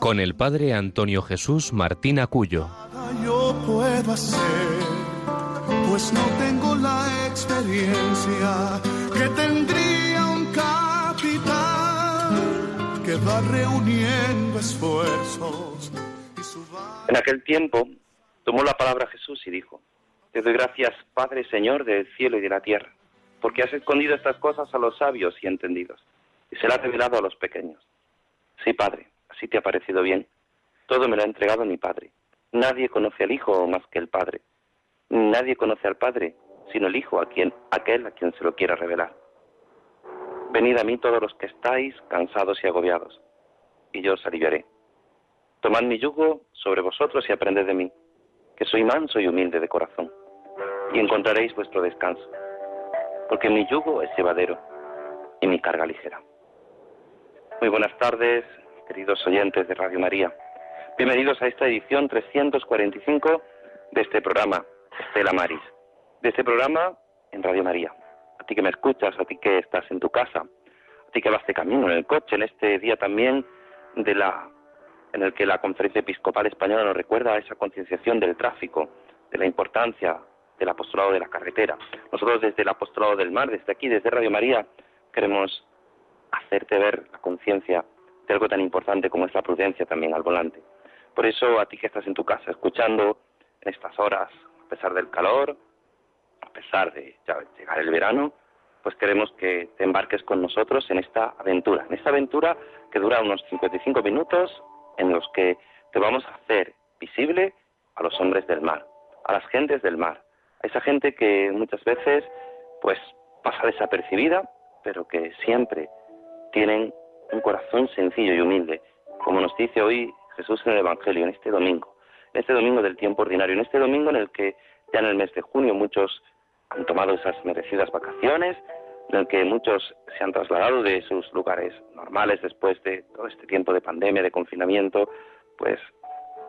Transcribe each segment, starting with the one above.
con el padre Antonio Jesús Martín Acuyo. Yo puedo hacer, pues no tengo la experiencia que tendría un capitán que va reuniendo esfuerzos. En aquel tiempo tomó la palabra Jesús y dijo, te doy gracias, Padre Señor del cielo y de la tierra, porque has escondido estas cosas a los sabios y entendidos, y se las has revelado a los pequeños. Sí, Padre, así te ha parecido bien. Todo me lo ha entregado mi Padre. Nadie conoce al Hijo más que el Padre. Nadie conoce al Padre sino el Hijo, a quien, aquel a quien se lo quiera revelar. Venid a mí todos los que estáis cansados y agobiados, y yo os aliviaré. Tomad mi yugo sobre vosotros y aprended de mí, que soy manso y humilde de corazón, y encontraréis vuestro descanso, porque mi yugo es llevadero y mi carga ligera. Muy buenas tardes, queridos oyentes de Radio María. Bienvenidos a esta edición 345 de este programa, Estela Maris. De este programa en Radio María. A ti que me escuchas, a ti que estás en tu casa, a ti que vas de camino en el coche, en este día también de la, en el que la Conferencia Episcopal Española nos recuerda esa concienciación del tráfico, de la importancia del apostolado de la carretera. Nosotros desde el apostolado del mar, desde aquí, desde Radio María, queremos hacerte ver la conciencia de algo tan importante como es la prudencia también al volante. Por eso a ti que estás en tu casa escuchando en estas horas, a pesar del calor, a pesar de ya llegar el verano, pues queremos que te embarques con nosotros en esta aventura, en esta aventura que dura unos 55 minutos en los que te vamos a hacer visible a los hombres del mar, a las gentes del mar, a esa gente que muchas veces pues pasa desapercibida, pero que siempre tienen un corazón sencillo y humilde, como nos dice hoy Jesús en el Evangelio, en este domingo, en este domingo del tiempo ordinario, en este domingo en el que ya en el mes de junio muchos han tomado esas merecidas vacaciones, en el que muchos se han trasladado de sus lugares normales después de todo este tiempo de pandemia, de confinamiento, pues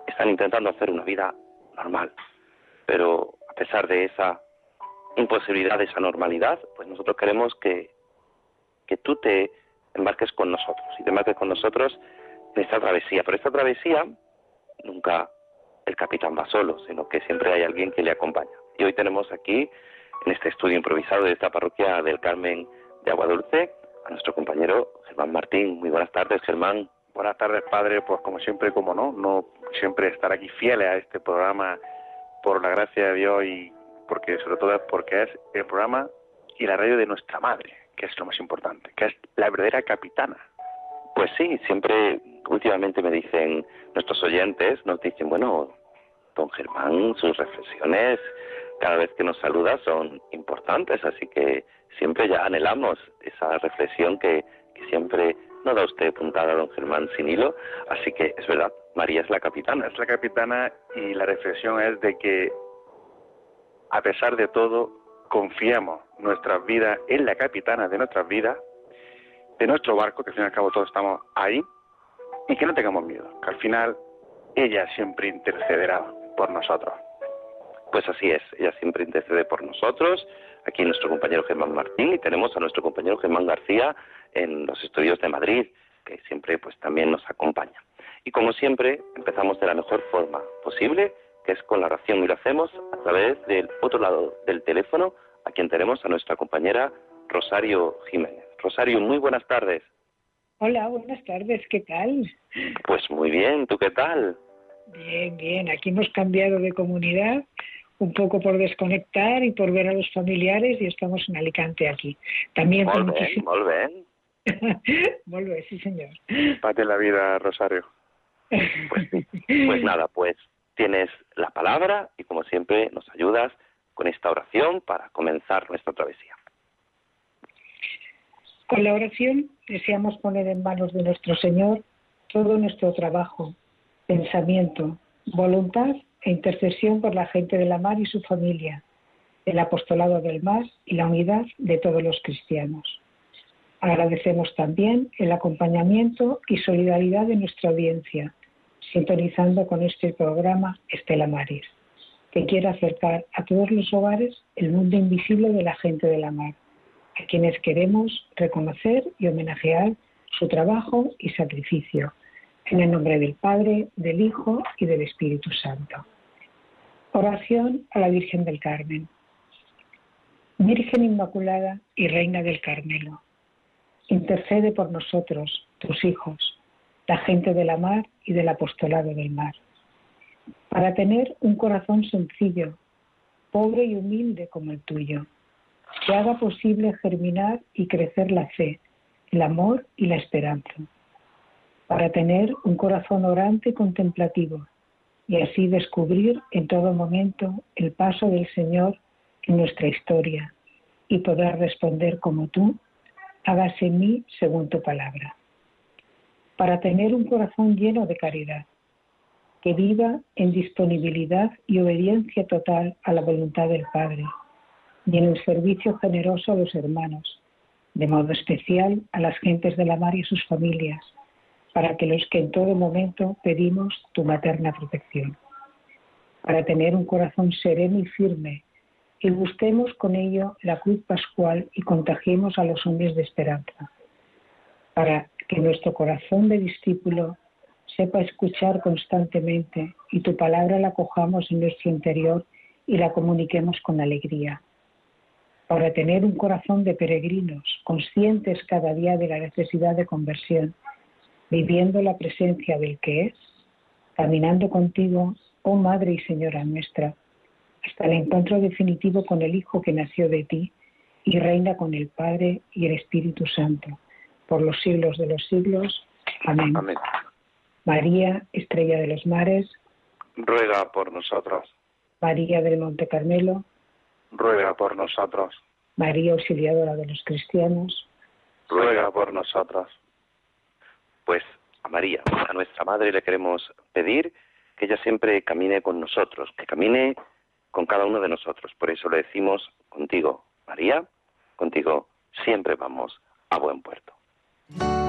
están intentando hacer una vida normal. Pero a pesar de esa imposibilidad, de esa normalidad, pues nosotros queremos que, que tú te embarques con nosotros y te embarques con nosotros en esta travesía. Pero esta travesía nunca el capitán va solo, sino que siempre hay alguien que le acompaña. Y hoy tenemos aquí, en este estudio improvisado de esta parroquia del Carmen de Agua Dulce, a nuestro compañero Germán Martín. Muy buenas tardes, Germán. Buenas tardes, padre. Pues como siempre, como no, no siempre estar aquí fieles a este programa por la gracia de Dios y porque sobre todo porque es el programa y la radio de nuestra madre, que es lo más importante, que es la verdadera capitana. Pues sí, siempre últimamente me dicen nuestros oyentes, nos dicen, bueno, don Germán, sus reflexiones cada vez que nos saluda son importantes, así que siempre ya anhelamos esa reflexión que, que siempre no da usted puntada, don Germán, sin hilo, así que es verdad, María es la capitana. Es la capitana y la reflexión es de que a pesar de todo confiamos nuestras vidas en la capitana de nuestras vidas, de nuestro barco, que al fin y al cabo todos estamos ahí, y que no tengamos miedo, que al final ella siempre intercederá por nosotros. Pues así es, ella siempre intercede por nosotros, aquí nuestro compañero Germán Martín, y tenemos a nuestro compañero Germán García en los estudios de Madrid, que siempre pues también nos acompaña. Y como siempre, empezamos de la mejor forma posible, que es con la oración, y lo hacemos a través del otro lado del teléfono, a quien tenemos a nuestra compañera Rosario Jiménez. Rosario, muy buenas tardes. Hola, buenas tardes, ¿qué tal? Pues muy bien, ¿tú qué tal? Bien, bien, aquí hemos cambiado de comunidad un poco por desconectar y por ver a los familiares y estamos en Alicante aquí. También muy bien, muy bien. Volve, sí señor. Pate la vida, Rosario. Pues, pues nada, pues tienes la palabra y como siempre nos ayudas con esta oración para comenzar nuestra travesía. Con la oración deseamos poner en manos de nuestro Señor todo nuestro trabajo, pensamiento, voluntad e intercesión por la gente de la mar y su familia, el apostolado del mar y la unidad de todos los cristianos. Agradecemos también el acompañamiento y solidaridad de nuestra audiencia, sintonizando con este programa Estela Maris, que quiere acercar a todos los hogares el mundo invisible de la gente de la mar, a quienes queremos reconocer y homenajear su trabajo y sacrificio, en el nombre del Padre, del Hijo y del Espíritu Santo. Oración a la Virgen del Carmen. Virgen Inmaculada y Reina del Carmelo, intercede por nosotros, tus hijos, la gente de la mar y del apostolado del mar, para tener un corazón sencillo, pobre y humilde como el tuyo, que haga posible germinar y crecer la fe, el amor y la esperanza para tener un corazón orante y contemplativo y así descubrir en todo momento el paso del Señor en nuestra historia y poder responder como tú, hágase en mí según tu palabra. Para tener un corazón lleno de caridad, que viva en disponibilidad y obediencia total a la voluntad del Padre y en el servicio generoso a los hermanos, de modo especial a las gentes de la mar y sus familias, para que los que en todo momento pedimos tu materna protección, para tener un corazón sereno y firme y busquemos con ello la cruz pascual y contagiemos a los hombres de esperanza, para que nuestro corazón de discípulo sepa escuchar constantemente y tu palabra la cojamos en nuestro interior y la comuniquemos con alegría, para tener un corazón de peregrinos, conscientes cada día de la necesidad de conversión viviendo la presencia del que es, caminando contigo, oh Madre y Señora nuestra, hasta el encuentro definitivo con el Hijo que nació de ti y reina con el Padre y el Espíritu Santo, por los siglos de los siglos. Amén. María, estrella de los mares, ruega por nosotros. María del Monte Carmelo, ruega por nosotros. María auxiliadora de los cristianos, ruega por nosotros pues a María, a nuestra Madre, le queremos pedir que ella siempre camine con nosotros, que camine con cada uno de nosotros. Por eso le decimos contigo, María, contigo siempre vamos a buen puerto. Para mí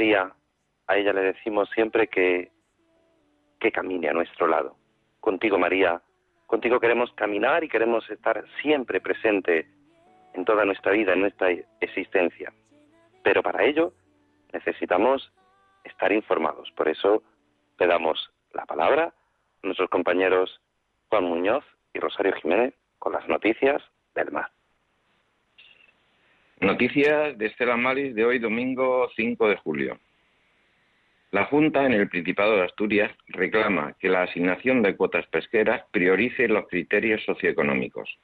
María, a ella le decimos siempre que, que camine a nuestro lado. Contigo, María, contigo queremos caminar y queremos estar siempre presente en toda nuestra vida, en nuestra existencia. Pero para ello necesitamos estar informados. Por eso le damos la palabra a nuestros compañeros Juan Muñoz y Rosario Jiménez con las noticias del mar. Noticias de Estela Maris de hoy domingo 5 de julio. La Junta en el Principado de Asturias reclama que la asignación de cuotas pesqueras priorice los criterios socioeconómicos.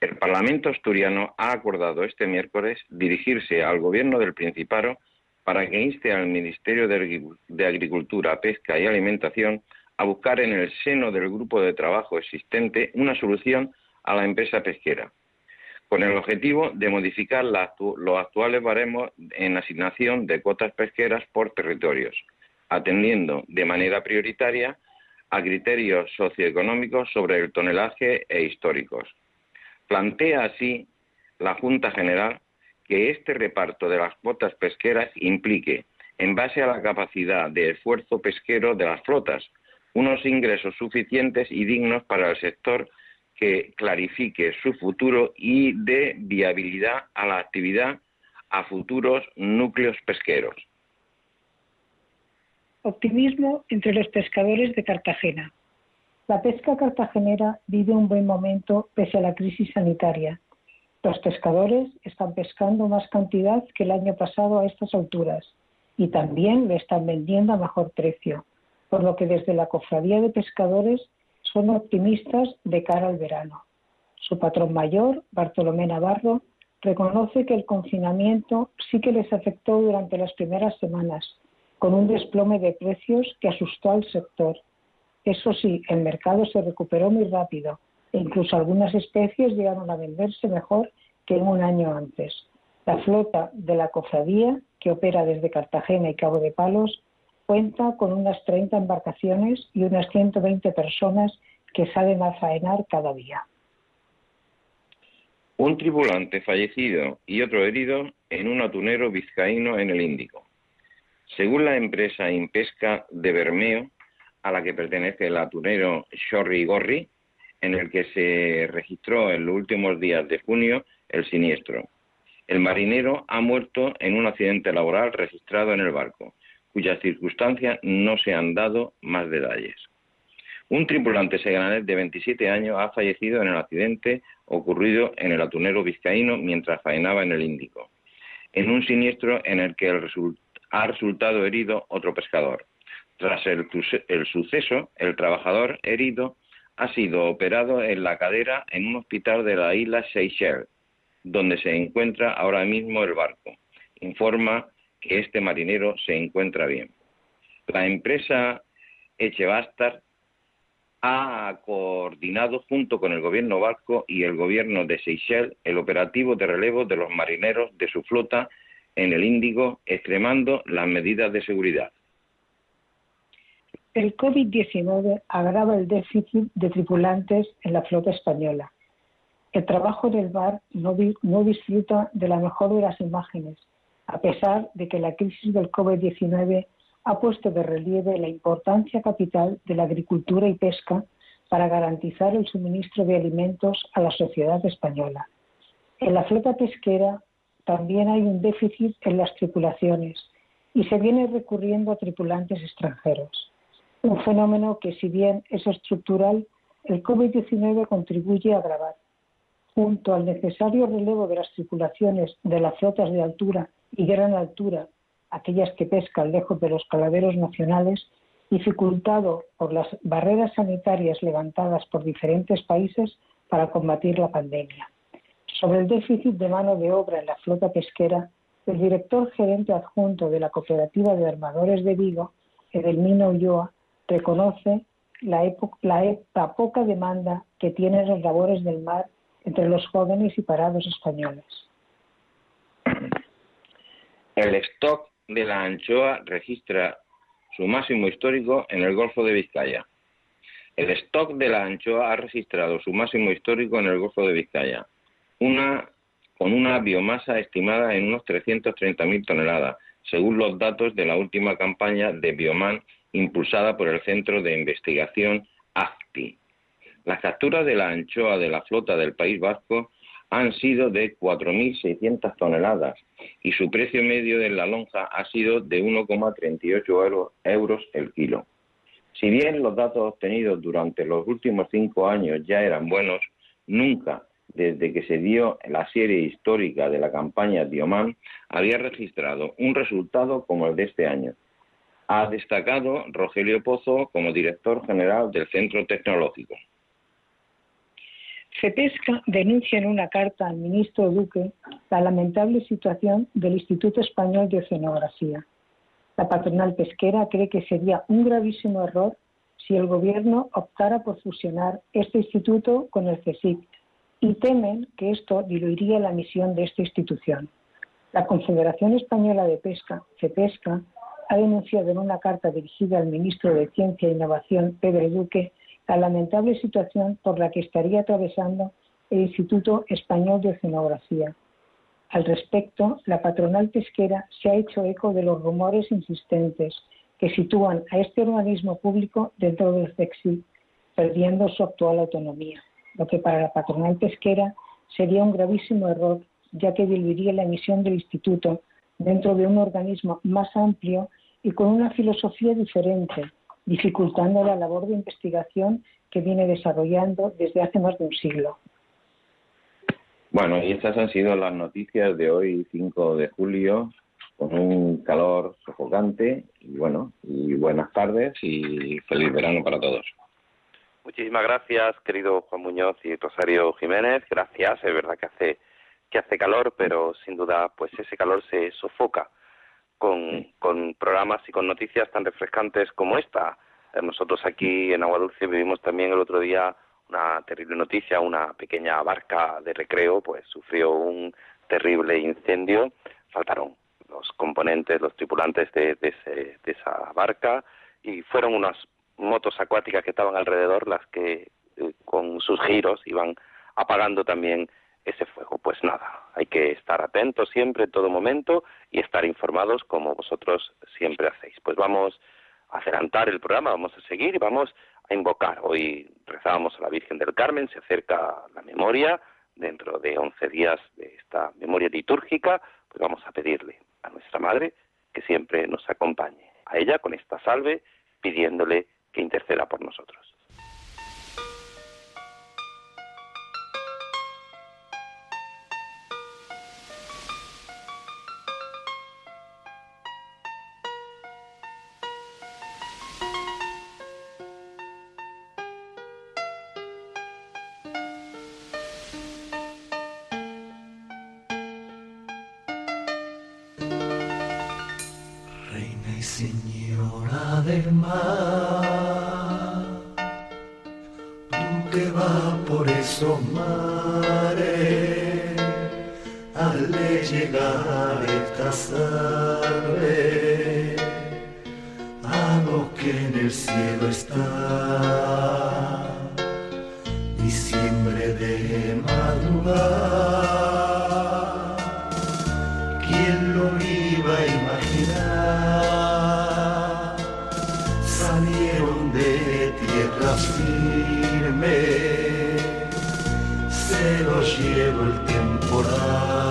El Parlamento asturiano ha acordado este miércoles dirigirse al Gobierno del Principado para que inste al Ministerio de Agricultura, Pesca y Alimentación a buscar en el seno del grupo de trabajo existente una solución a la empresa pesquera, con el objetivo de modificar los actuales baremos en asignación de cuotas pesqueras por territorios, atendiendo de manera prioritaria a criterios socioeconómicos sobre el tonelaje e históricos. Plantea así la Junta General que este reparto de las cuotas pesqueras implique, en base a la capacidad de esfuerzo pesquero de las flotas, unos ingresos suficientes y dignos para el sector que clarifique su futuro y dé viabilidad a la actividad a futuros núcleos pesqueros. Optimismo entre los pescadores de Cartagena. La pesca cartagenera vive un buen momento pese a la crisis sanitaria los pescadores están pescando más cantidad que el año pasado a estas alturas y también le están vendiendo a mejor precio, por lo que desde la Cofradía de Pescadores son optimistas de cara al verano. Su patrón mayor, Bartolomé Navarro, reconoce que el confinamiento sí que les afectó durante las primeras semanas, con un desplome de precios que asustó al sector. Eso sí, el mercado se recuperó muy rápido e incluso algunas especies llegaron a venderse mejor que en un año antes. La flota de la cofradía, que opera desde Cartagena y Cabo de Palos, cuenta con unas 30 embarcaciones y unas 120 personas que salen a faenar cada día. Un tripulante fallecido y otro herido en un atunero vizcaíno en el Índico. Según la empresa Impesca de Bermeo, a la que pertenece el atunero Shorry Gorri, en el que se registró en los últimos días de junio el siniestro. El marinero ha muerto en un accidente laboral registrado en el barco, cuyas circunstancias no se han dado más detalles. Un tripulante seganés de 27 años ha fallecido en el accidente ocurrido en el atunero vizcaíno mientras faenaba en el Índico, en un siniestro en el que ha resultado herido otro pescador. Tras el, el suceso, el trabajador herido ha sido operado en la cadera en un hospital de la isla Seychelles, donde se encuentra ahora mismo el barco. Informa que este marinero se encuentra bien. La empresa Echebastar ha coordinado junto con el gobierno vasco y el gobierno de Seychelles el operativo de relevo de los marineros de su flota en el Índigo, extremando las medidas de seguridad. El COVID-19 agrava el déficit de tripulantes en la flota española. El trabajo del bar no disfruta de la mejor de las imágenes, a pesar de que la crisis del COVID-19 ha puesto de relieve la importancia capital de la agricultura y pesca para garantizar el suministro de alimentos a la sociedad española. En la flota pesquera también hay un déficit en las tripulaciones y se viene recurriendo a tripulantes extranjeros un fenómeno que si bien es estructural, el COVID-19 contribuye a agravar. Junto al necesario relevo de las tripulaciones de las flotas de altura y gran altura, aquellas que pescan lejos de los caladeros nacionales, dificultado por las barreras sanitarias levantadas por diferentes países para combatir la pandemia. Sobre el déficit de mano de obra en la flota pesquera, el director gerente adjunto de la Cooperativa de Armadores de Vigo, Edelmino Ulloa, reconoce la, la, poca demanda que tienen los labores del mar entre los jóvenes y parados españoles. El stock de la anchoa registra su máximo histórico en el Golfo de Vizcaya. El stock de la anchoa ha registrado su máximo histórico en el Golfo de Vizcaya, una, con una biomasa estimada en unos 330.000 toneladas, según los datos de la última campaña de Bioman impulsada por el Centro de Investigación ACTI. Las capturas de la anchoa de la flota del País Vasco han sido de 4.600 toneladas y su precio medio de la lonja ha sido de 1,38 euros el kilo. Si bien los datos obtenidos durante los últimos cinco años ya eran buenos, nunca desde que se dio la serie histórica de la campaña Dioman había registrado un resultado como el de este año. Ha destacado Rogelio Pozo como director general del Centro Tecnológico. CEPESCA denuncia en una carta al ministro Duque la lamentable situación del Instituto Español de Oceanografía. La patronal pesquera cree que sería un gravísimo error si el Gobierno optara por fusionar este instituto con el CSIC y temen que esto diluiría la misión de esta institución. La Confederación Española de Pesca, CEPESCA, ha denunciado en una carta dirigida al ministro de Ciencia e Innovación, Pedro Duque, la lamentable situación por la que estaría atravesando el Instituto Español de Oceanografía. Al respecto, la patronal pesquera se ha hecho eco de los rumores insistentes que sitúan a este organismo público dentro del CEXI, perdiendo su actual autonomía, lo que para la patronal pesquera sería un gravísimo error, ya que diluiría la emisión del instituto dentro de un organismo más amplio y con una filosofía diferente, dificultando la labor de investigación que viene desarrollando desde hace más de un siglo. Bueno, y estas han sido las noticias de hoy, 5 de julio, con un calor sofocante. Y bueno, y buenas tardes y feliz verano para todos. Muchísimas gracias, querido Juan Muñoz y Rosario Jiménez. Gracias, es verdad que hace que hace calor, pero sin duda, pues ese calor se sofoca con, programas y con noticias tan refrescantes como esta. Eh, nosotros aquí en Agua Dulce vivimos también el otro día una terrible noticia, una pequeña barca de recreo pues sufrió un terrible incendio, faltaron los componentes, los tripulantes de, esa barca y fueron unas motos acuáticas que estaban alrededor las que eh, con sus giros iban apagando también ese fuego. Pues nada, hay que estar atentos siempre, en todo momento, y estar informados como vosotros siempre hacéis. Pues vamos a adelantar el programa, vamos a seguir y vamos a invocar. Hoy rezábamos a la Virgen del Carmen, se acerca la memoria, dentro de once días de esta memoria litúrgica, pues vamos a pedirle a nuestra Madre que siempre nos acompañe, a ella con esta salve, pidiéndole que interceda por nosotros. De lo que en el cielo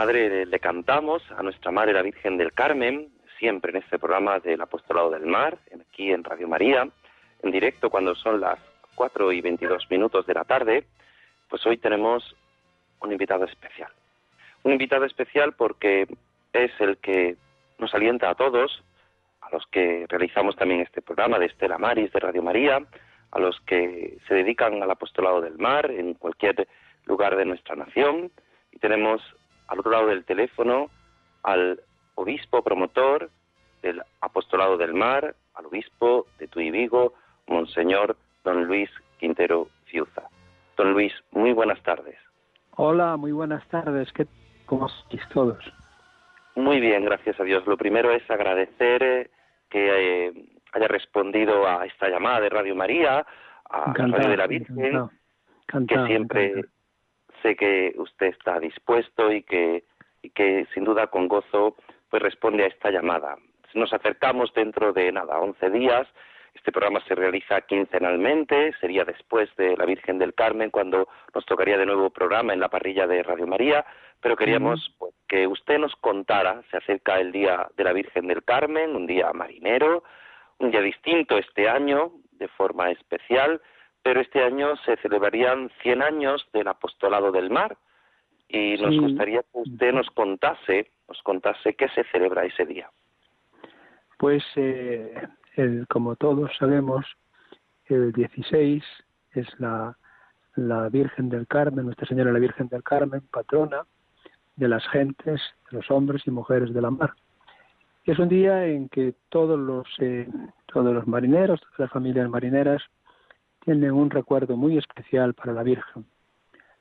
Madre le cantamos, a nuestra Madre la Virgen del Carmen, siempre en este programa del Apostolado del Mar, aquí en Radio María, en directo cuando son las 4 y 22 minutos de la tarde, pues hoy tenemos un invitado especial. Un invitado especial porque es el que nos alienta a todos, a los que realizamos también este programa de Estela Maris de Radio María, a los que se dedican al apostolado del mar en cualquier lugar de nuestra nación. Y tenemos al otro lado del teléfono al obispo promotor del apostolado del mar, al obispo de Tuy Vigo, Monseñor Don Luis Quintero Fiuza. Don Luis, muy buenas tardes. Hola, muy buenas tardes. ¿Qué, ¿Cómo estáis todos? Muy bien, gracias a Dios. Lo primero es agradecer eh, que eh, haya respondido a esta llamada de Radio María, a Radio de la Virgen, que siempre sé que usted está dispuesto y que, y que sin duda con gozo pues responde a esta llamada. Nos acercamos dentro de nada, 11 días. Este programa se realiza quincenalmente, sería después de la Virgen del Carmen, cuando nos tocaría de nuevo programa en la parrilla de Radio María, pero queríamos pues, que usted nos contara, se acerca el día de la Virgen del Carmen, un día marinero, un día distinto este año, de forma especial, pero este año se celebrarían 100 años del apostolado del mar y nos gustaría que usted nos contase, nos contase qué se celebra ese día. Pues, eh, el, como todos sabemos, el 16 es la, la Virgen del Carmen, Nuestra Señora la Virgen del Carmen, patrona de las gentes, de los hombres y mujeres de la mar. Es un día en que todos los, eh, todos los marineros, todas las familias marineras, tienen un recuerdo muy especial para la Virgen.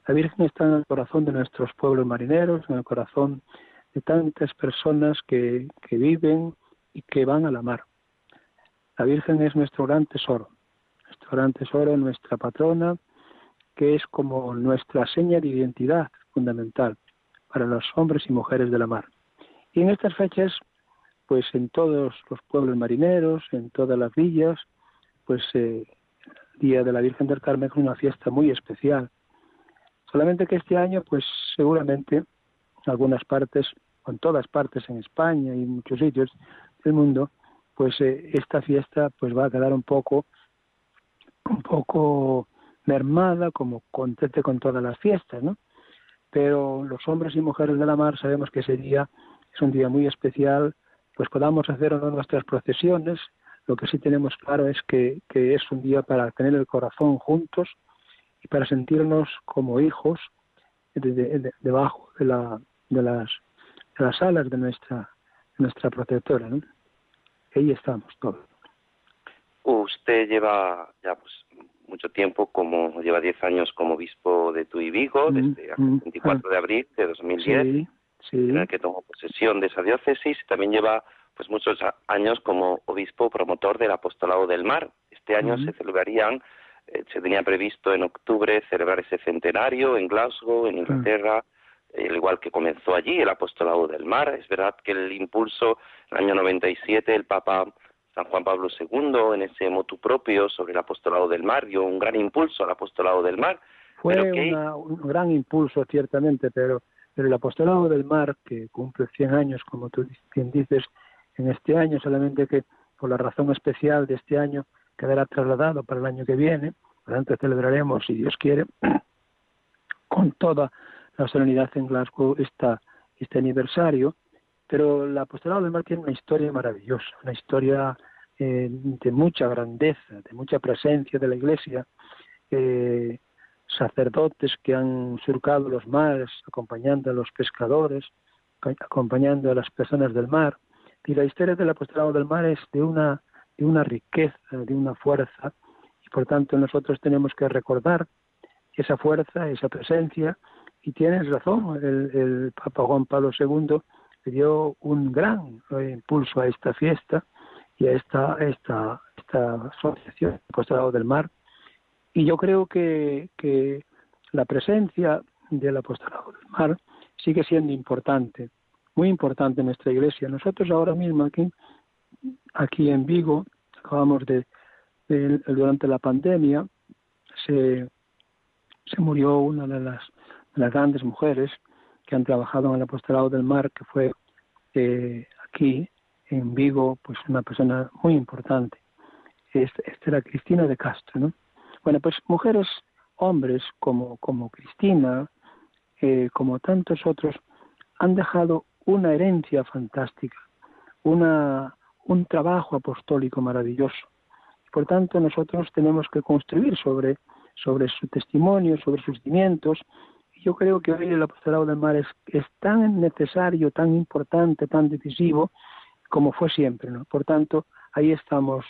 La Virgen está en el corazón de nuestros pueblos marineros, en el corazón de tantas personas que, que viven y que van a la mar. La Virgen es nuestro gran tesoro, nuestro gran tesoro, nuestra patrona, que es como nuestra seña de identidad fundamental para los hombres y mujeres de la mar. Y en estas fechas, pues en todos los pueblos marineros, en todas las villas, pues eh, Día de la Virgen del Carmen es una fiesta muy especial. Solamente que este año, pues seguramente, en algunas partes, en todas partes en España y en muchos sitios del mundo, pues eh, esta fiesta pues va a quedar un poco, un poco mermada, como contente con todas las fiestas, ¿no? Pero los hombres y mujeres de la mar sabemos que ese día es un día muy especial, pues podamos hacer nuestras procesiones, lo que sí tenemos claro es que, es un día para tener el corazón juntos y para sentirnos como hijos debajo de, la, de, las, de las alas de nuestra, nuestra protectora. ¿no? Ahí estamos todos. Usted lleva ya pues mucho tiempo, como lleva 10 años como obispo de Tuy Vigo, mm, desde el 24 mm, de abril de 2010, en el que tomó posesión de esa diócesis, también lleva pues muchos años como obispo promotor del apostolado del mar. Este año se celebrarían, eh, se tenía previsto en octubre celebrar ese centenario en Glasgow, en Inglaterra, al igual que comenzó allí el apostolado del mar. Es verdad que el impulso, en el año 97, el Papa San Juan Pablo II, en ese motu propio sobre el apostolado del mar, dio un gran impulso al apostolado del mar. Fue un gran impulso, ciertamente, pero, pero el apostolado del mar, que cumple 100 años, como tú bien dices, en este año, solamente que por la razón especial de este año quedará trasladado para el año que viene, por tanto celebraremos, si Dios quiere, con toda la solemnidad en Glasgow esta, este aniversario, pero la apostolado del mar tiene una historia maravillosa, una historia eh, de mucha grandeza, de mucha presencia de la Iglesia, eh, sacerdotes que han surcado los mares, acompañando a los pescadores, acompañando a las personas del mar, y la historia del apostolado del mar es de una, de una riqueza, de una fuerza, y por tanto nosotros tenemos que recordar esa fuerza, esa presencia, y tienes razón, el, Papa Juan Pablo II le dio un gran impulso a esta fiesta y a esta, esta, esta asociación, Apostolado del Mar, y yo creo que, que la presencia del Apostolado del Mar sigue siendo importante muy importante en nuestra iglesia. Nosotros ahora mismo aquí, aquí en Vigo, acabamos de, durante la pandemia, se, se murió una de las, las grandes mujeres que han trabajado en el apostolado del mar, que fue eh, aquí en Vigo, pues una persona muy importante. Esta era Cristina de Castro, ¿no? Bueno, pues mujeres, hombres como, como Cristina, eh, como tantos otros, han dejado una herencia fantástica, una, un trabajo apostólico maravilloso. Por tanto, nosotros tenemos que construir sobre, sobre su testimonio, sobre sus cimientos. Yo creo que hoy el apostolado del mar es, es tan necesario, tan importante, tan decisivo como fue siempre. ¿no? Por tanto, ahí estamos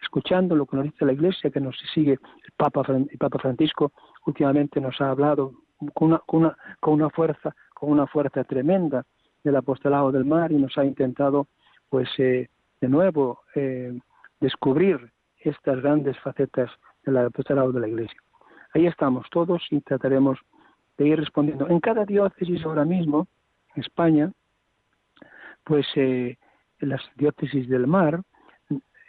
escuchando lo que nos dice la Iglesia, que nos sigue el Papa, el Papa Francisco, últimamente nos ha hablado con una, con una, con una fuerza, con una fuerza tremenda del apostolado del mar y nos ha intentado, pues, eh, de nuevo eh, descubrir estas grandes facetas del apostolado de la Iglesia. Ahí estamos todos y trataremos de ir respondiendo. En cada diócesis ahora mismo, en España, pues eh, las diócesis del mar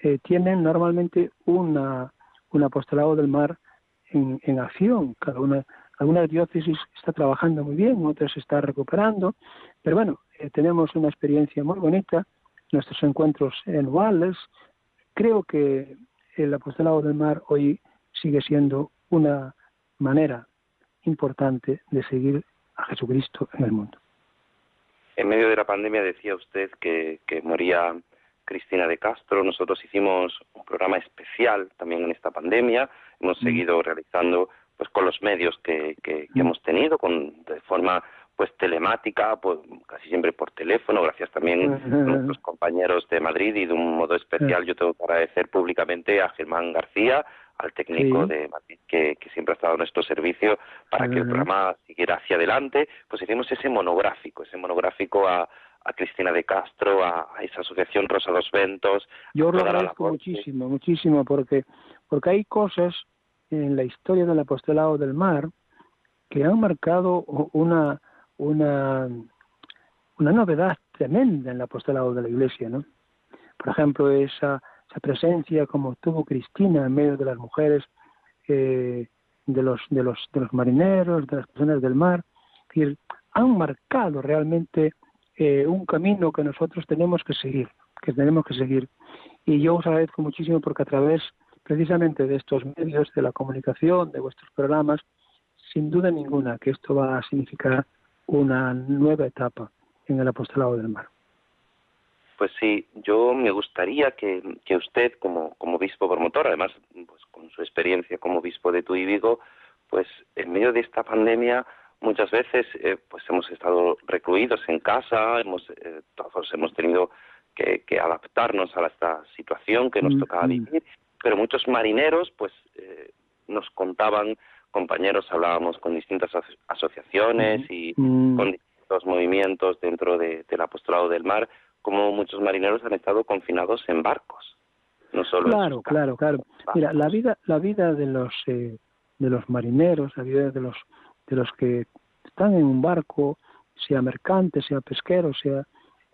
eh, tienen normalmente una, un apostolado del mar en, en acción. Cada una, algunas diócesis está trabajando muy bien, otras se está recuperando, pero bueno, eh, tenemos una experiencia muy bonita, nuestros encuentros anuales. Creo que el apostolado del mar hoy sigue siendo una manera importante de seguir a Jesucristo en el mundo. En medio de la pandemia decía usted que, moría Cristina de Castro. Nosotros hicimos un programa especial también en esta pandemia. Hemos mm. seguido realizando pues con los medios que, que, mm. hemos tenido, con de forma pues telemática, pues casi siempre por teléfono, gracias también a nuestros compañeros de Madrid y de un modo especial yo tengo que agradecer públicamente a Germán García, al técnico de Madrid que, siempre ha estado en nuestro servicio para que el programa siguiera hacia adelante, pues hicimos ese monográfico, ese monográfico a, Cristina de Castro, a, esa asociación Rosa dos Ventos. Yo lo agradezco muchísimo, muchísimo, porque, porque hay cosas en la historia del apostolado del mar que han marcado una, una, una novedad tremenda en el apostolado de la Iglesia, ¿no? Por ejemplo, esa esa presencia como tuvo Cristina en medio de las mujeres, eh, de, los, de, los, de los marineros, de las personas del mar, que han marcado realmente eh, un camino que nosotros tenemos que seguir, que tenemos que seguir. Y yo os agradezco muchísimo porque a través precisamente de estos medios, de la comunicación, de vuestros programas, sin duda ninguna que esto va a significar una nueva etapa en el apostolado del mar. Pues sí, yo me gustaría que, usted, como, como obispo promotor, además pues, con su experiencia como obispo de Tuy Vigo, pues en medio de esta pandemia muchas veces eh, pues hemos estado recluidos en casa, hemos eh, todos hemos tenido que, adaptarnos a esta situación que nos tocaba vivir, pero muchos marineros pues eh, nos contaban, compañeros hablábamos con distintas asociaciones y con distintos movimientos dentro del apostolado del mar, como muchos marineros han estado confinados en barcos. No solo claro, claro, claro. Mira, la vida, la vida de los eh, de los marineros, la vida de los de los que están en un barco, sea mercante, sea pesquero, sea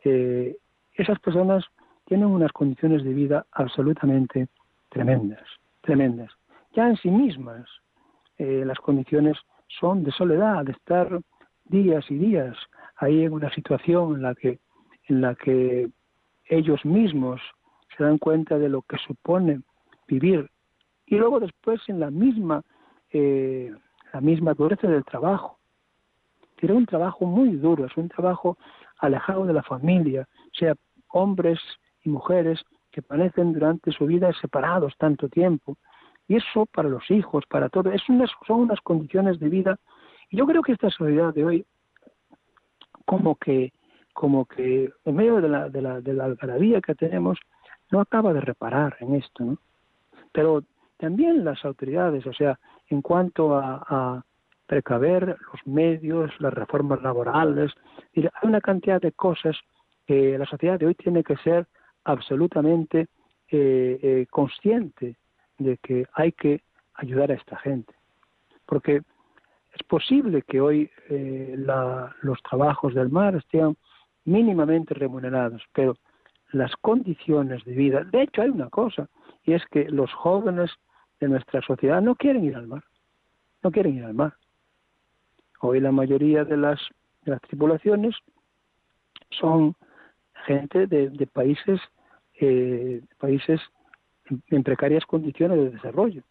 eh, esas personas tienen unas condiciones de vida absolutamente tremendas, tremendas. Ya en sí mismas eh, las condiciones son de soledad, de estar días y días ahí en una situación en la que en la que ellos mismos se dan cuenta de lo que supone vivir y luego después en la misma eh, la misma dureza del trabajo tiene un trabajo muy duro es un trabajo alejado de la familia sea hombres y mujeres que permanecen durante su vida separados tanto tiempo y eso para los hijos para todo es unas, son unas condiciones de vida y yo creo que esta sociedad de hoy como que como que en medio de la, de la, de la algarabía que tenemos, no acaba de reparar en esto, ¿no? Pero también las autoridades, o sea, en cuanto a, precaver los medios, las reformas laborales, hay una cantidad de cosas que la sociedad de hoy tiene que ser absolutamente eh, eh, consciente de que hay que ayudar a esta gente. Porque es posible que hoy eh, los trabajos del mar estén mínimamente remunerados, pero las condiciones de vida, de hecho hay una cosa, y es que los jóvenes de nuestra sociedad no quieren ir al mar, no quieren ir al mar. Hoy la mayoría de las de las tripulaciones son gente de, países eh, países en, precarias condiciones de desarrollo.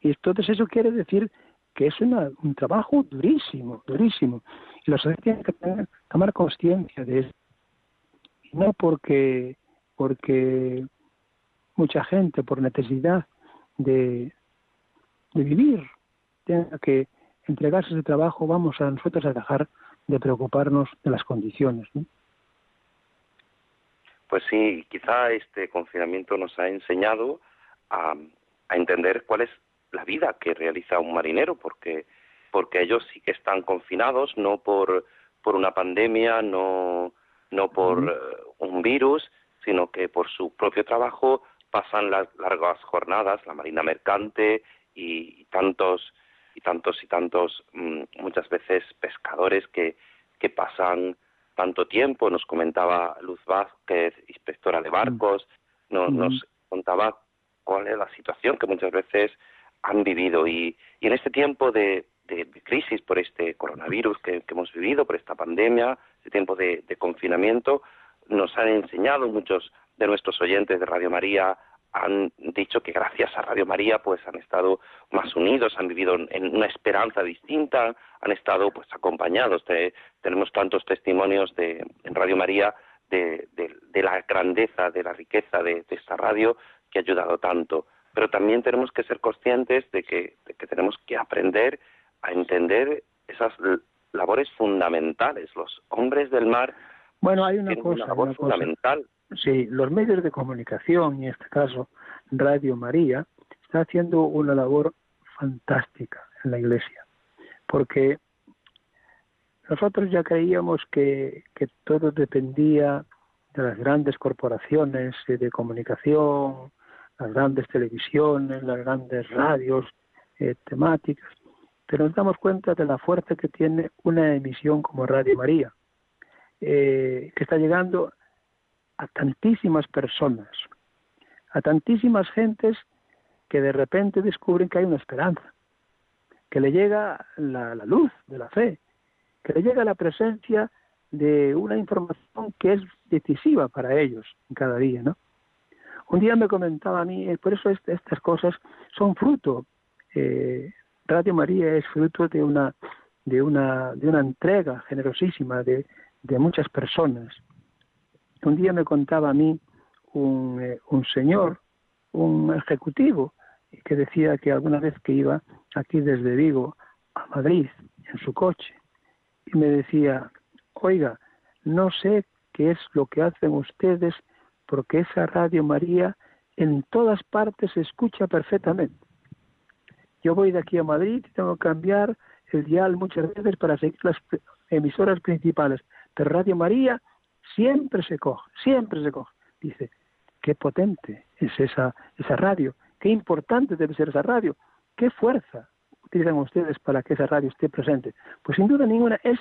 Y entonces eso quiere decir que es un trabajo durísimo, durísimo. Y los sociedad tiene que tener, tomar conciencia de eso. Y no porque, porque mucha gente, por necesidad de, de vivir, tenga que entregarse ese trabajo, vamos a nosotros a dejar de preocuparnos de las condiciones. Pues sí, quizá este confinamiento nos ha enseñado a, a, entender cuál es la vida que realiza un marinero, porque, porque ellos sí que están confinados, no por, por una pandemia, no, no por eh, un virus, sino que por su propio trabajo pasan las largas jornadas, la marina mercante y tantos y tantos y tantos mm, muchas veces pescadores que, que pasan tanto tiempo. Nos comentaba Luz Vázquez, inspectora de barcos, nos contaba cuál es la situación que muchas veces han vivido. Y, y en este tiempo de, de, crisis por este coronavirus que, hemos vivido, por esta pandemia, este tiempo de, de confinamiento, nos han enseñado muchos de nuestros oyentes de Radio María han dicho que gracias a Radio María pues han estado más unidos, han vivido en una esperanza distinta, han estado pues acompañados. tenemos tantos testimonios de en Radio María de, la grandeza, de la riqueza de, esta radio que ha ayudado tanto. Pero también tenemos que ser conscientes de que, tenemos que aprender a entender esas labores fundamentales. Los hombres del mar bueno, hay una cosa, labor fundamental. Sí, los medios de comunicación, y en este caso Radio María, está haciendo una labor fantástica en la Iglesia, porque nosotros ya creíamos que, que todo dependía de las grandes corporaciones de comunicación, las grandes televisiones, las grandes radios eh, temáticas, pero nos damos cuenta de la fuerza que tiene una emisión como Radio María, eh, que está llegando a tantísimas personas, a tantísimas gentes que de repente descubren que hay una esperanza, que le llega la, luz de la fe, que le llega la presencia de una información que es decisiva para ellos en cada día, ¿no? Un día me comentaba a mí, eh, por eso estas cosas son fruto, eh, Radio María es fruto de una, de una, de una entrega generosísima de, de muchas personas. Un día me contaba a mí un, eh, un señor, un ejecutivo, que decía que alguna vez que iba aquí desde Vigo a Madrid en su coche, y me decía, oiga, no sé qué es lo que hacen ustedes porque esa Radio María en todas partes se escucha perfectamente. Yo voy de aquí a Madrid y tengo que cambiar el dial muchas veces para seguir las emisoras principales, pero Radio María siempre se coge, siempre se coge. Dice, qué potente es esa, esa radio, qué importante debe ser esa radio, qué fuerza utilizan ustedes para que esa radio esté presente. Pues sin duda ninguna, es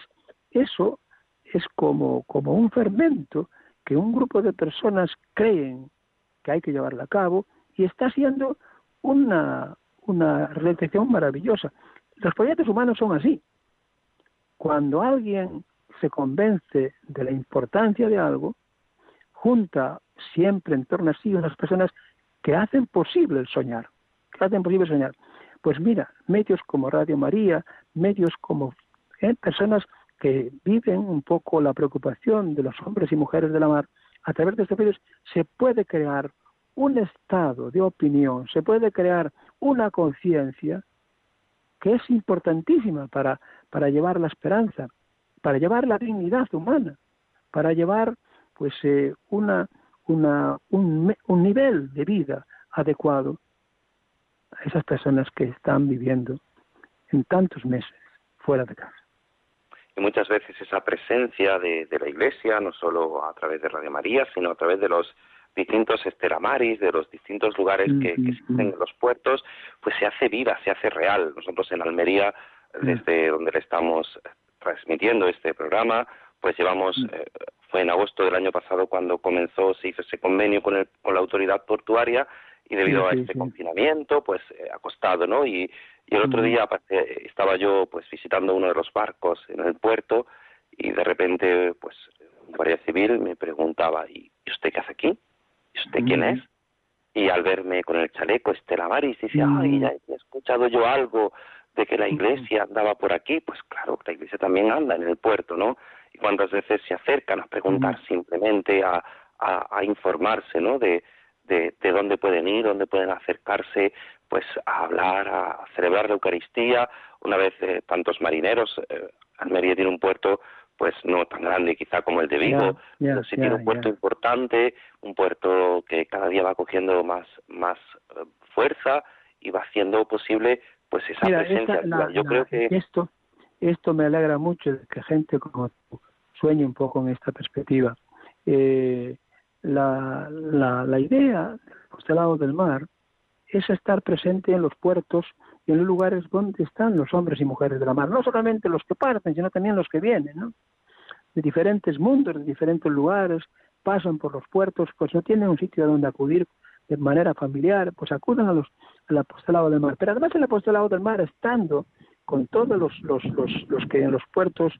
eso es como, como un fermento que un grupo de personas creen que hay que llevarla a cabo y está siendo una, una recepción maravillosa. Los proyectos humanos son así. Cuando alguien se convence de la importancia de algo, junta siempre en torno a sí unas personas que hacen posible el soñar, que hacen posible soñar. Pues mira, medios como Radio María, medios como eh, personas que viven un poco la preocupación de los hombres y mujeres de la mar, a través de estos medios se puede crear un estado de opinión, se puede crear una conciencia que es importantísima para, para llevar la esperanza, para llevar la dignidad humana, para llevar pues eh, una, una, un, un nivel de vida adecuado a esas personas que están viviendo en tantos meses fuera de casa. Y muchas veces esa presencia de, de la Iglesia, no solo a través de Radio María, sino a través de los distintos estelamaris, de los distintos lugares que, que existen en los puertos, pues se hace viva, se hace real. Nosotros en Almería, desde donde le estamos transmitiendo este programa, pues llevamos, eh, fue en agosto del año pasado cuando comenzó, se hizo ese convenio con, el, con la autoridad portuaria y debido a este confinamiento, pues eh, acostado, ¿no? Y, y el otro día estaba yo pues visitando uno de los barcos en el puerto y de repente pues un guardia civil me preguntaba ¿y usted qué hace aquí? ¿y usted quién es? Y al verme con el chaleco Estela Maris dice ay ya he escuchado yo algo de que la iglesia andaba por aquí, pues claro, la iglesia también anda en el puerto, ¿no? Y cuántas veces se acercan a preguntar simplemente a, a, informarse, ¿no? De, de, de, dónde pueden ir, dónde pueden acercarse, pues a hablar, a celebrar la Eucaristía. Una vez eh, tantos marineros, eh, Almería tiene un puerto pues no tan grande quizá como el de Vigo, pero sí tiene un puerto importante, un puerto que cada día va cogiendo más, más eh, fuerza y va haciendo posible pues esa presencia. Yo creo que esto, esto me alegra mucho de que gente como tú sueñe un poco en esta perspectiva. Eh, la, la, la idea del apostolado del mar es estar presente en los puertos y en los lugares donde están los hombres y mujeres de la mar, no solamente los que parten, sino también los que vienen, ¿no? de diferentes mundos, de diferentes lugares, pasan por los puertos, pues no tienen un sitio a donde acudir de manera familiar, pues acudan a los, al apostolado del mar. Pero además el apostolado del mar, estando con todos los, los, los, que en los puertos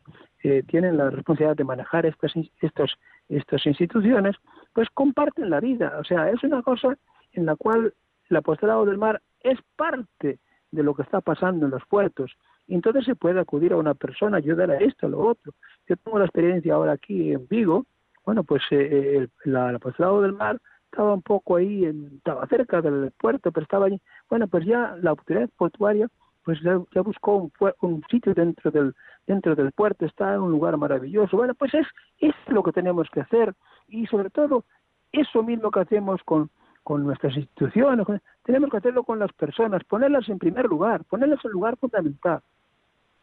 eh, tienen la responsabilidad de manejar estas, estos, estas instituciones, pues comparten la vida. O sea, es una cosa en la cual el apostolado del mar es parte de lo que está pasando en los puertos. Entonces se puede acudir a una persona, ayudar a esto, a lo otro. Yo tengo la experiencia ahora aquí en Vigo, bueno, pues eh, el, la, el apostolado del mar estaba un poco ahí, estaba cerca del puerto, pero estaba allí. Bueno, pues ya la autoridad portuaria pues ya, buscó un, un, sitio dentro del dentro del puerto, está en un lugar maravilloso. Bueno, pues es, es lo que tenemos que hacer y sobre todo eso mismo que hacemos con, con nuestras instituciones, tenemos que hacerlo con las personas, ponerlas en primer lugar, ponerlas en lugar fundamental.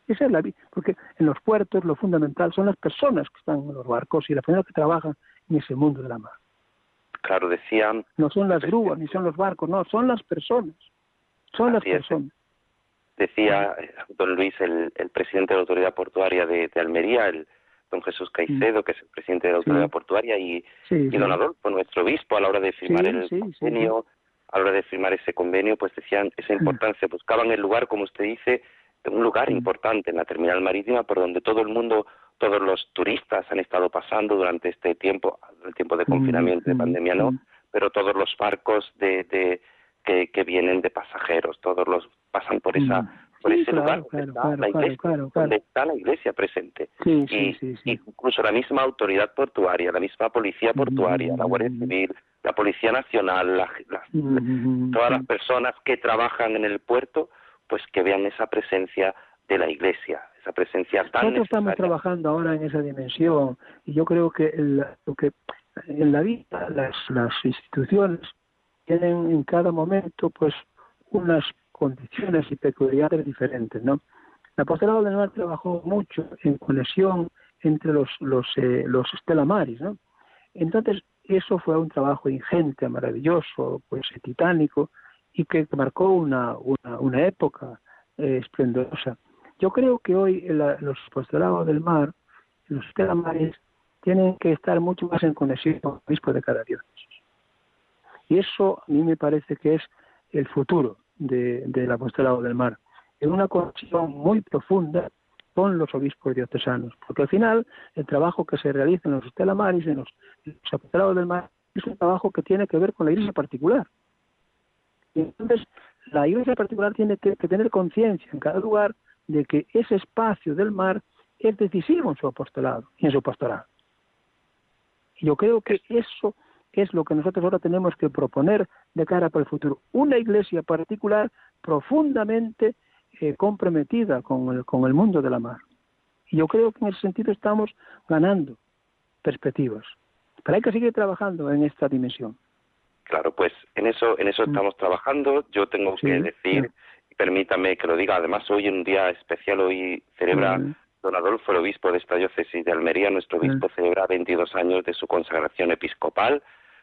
Esa es la porque en los puertos lo fundamental son las personas que están en los barcos y las personas que trabajan en ese mundo de la mar. Claro, decían... No son las grúas ni son los barcos, no, son las personas. Son las personas. Decía eh, don Luis, el, presidente de la Autoridad Portuaria de, Almería, el don Jesús Caicedo, que es el presidente de la Autoridad Portuaria, y, don Adolfo, nuestro obispo, a la hora de firmar el convenio, a la hora de firmar ese convenio, pues decían esa importancia, buscaban el lugar, como usted dice, un lugar importante en la terminal marítima por donde todo el mundo todos los turistas han estado pasando durante este tiempo, el tiempo de confinamiento, de pandemia no, pero todos los barcos de, de que, que, vienen de pasajeros, todos los pasan por esa por ese lugar donde, está la iglesia, presente. y, incluso la misma autoridad portuaria, la misma policía portuaria, la Guardia Civil, la Policía Nacional, todas las personas que trabajan en el puerto, pues que vean esa presencia de la iglesia, esa presencia tan Nosotros estamos trabajando ahora en esa dimensión y yo creo que, lo que en la vida las, las instituciones tienen en cada momento pues unas condiciones y peculiaridades diferentes, ¿no? La apostolado del mar trabajó mucho en conexión entre los los eh, los estelamaris, ¿no? Entonces eso fue un trabajo ingente, maravilloso, pues titánico y que marcó una una, una época eh, esplendorosa. Yo creo que hoy los apostolados del mar, los estelamares, tienen que estar mucho más en conexión con el obispo de cada diócesis. Y eso a mí me parece que es el futuro del apostolado del mar, en una conexión muy profunda con los obispos diocesanos, porque al final el trabajo que se realiza en los estelamares, en los, en los apostolados del mar, es un trabajo que tiene que ver con la iglesia particular. Y entonces, la iglesia particular tiene que tener conciencia en cada lugar de que ese espacio del mar es decisivo en su apostolado y en su pastorado. Y yo creo que eso es lo que nosotros ahora tenemos que proponer de cara para el futuro. Una iglesia particular profundamente eh, comprometida con el, con el mundo de la mar. Y yo creo que en ese sentido estamos ganando perspectivas. Pero hay que seguir trabajando en esta dimensión. Claro, pues en eso, en eso mm. estamos trabajando. Yo tengo que decir permítame que lo diga, además hoy en un día especial, hoy celebra don Adolfo, el obispo de esta diócesis de Almería, nuestro obispo celebra 22 años de su consagración episcopal,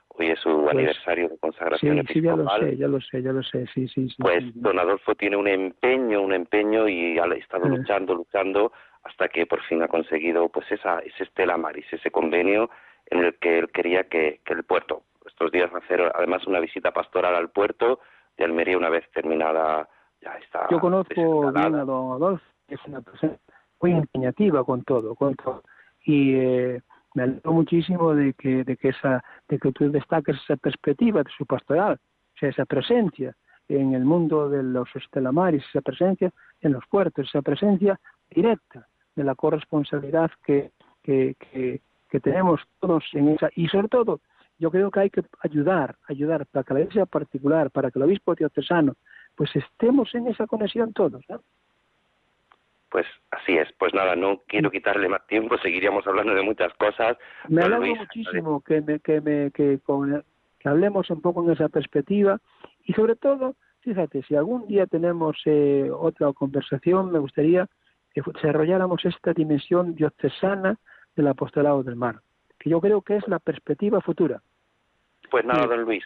hoy es su pues aniversario de consagración episcopal. Sí, ya lo sé, ya lo sé, sí, sí. pues don Adolfo tiene un empeño, un empeño y ha estado luchando, luchando hasta que por fin ha conseguido pues esa, ese Estela Maris, ese convenio en el que él quería que, que el puerto, estos días hacer además una visita pastoral al puerto de Almería una vez terminada ya está. Yo conozco bien a don Adolfo, que es una persona muy empeñativa con todo, con todo. Y eh, me alegro muchísimo de que, de que esa, de que tú destaques esa perspectiva de su pastoral, o sea, esa presencia en el mundo de los estelamaris, esa presencia en los puertos, esa presencia directa de la corresponsabilidad que, que, que, tenemos todos en esa, y sobre todo, yo creo que hay que ayudar, ayudar para que la iglesia particular, para que el obispo diocesano, pues estemos en esa conexión todos, ¿no? Pues así es. Pues nada, no quiero quitarle más tiempo, seguiríamos hablando de muchas cosas. Me alegro muchísimo que, me, que, me, que, con, que hablemos un poco en esa perspectiva y sobre todo, fíjate, si algún día tenemos eh, otra conversación, me gustaría que desarrolláramos esta dimensión diocesana del apostolado del mar, que yo creo que es la perspectiva futura. Pues nada, don Luis,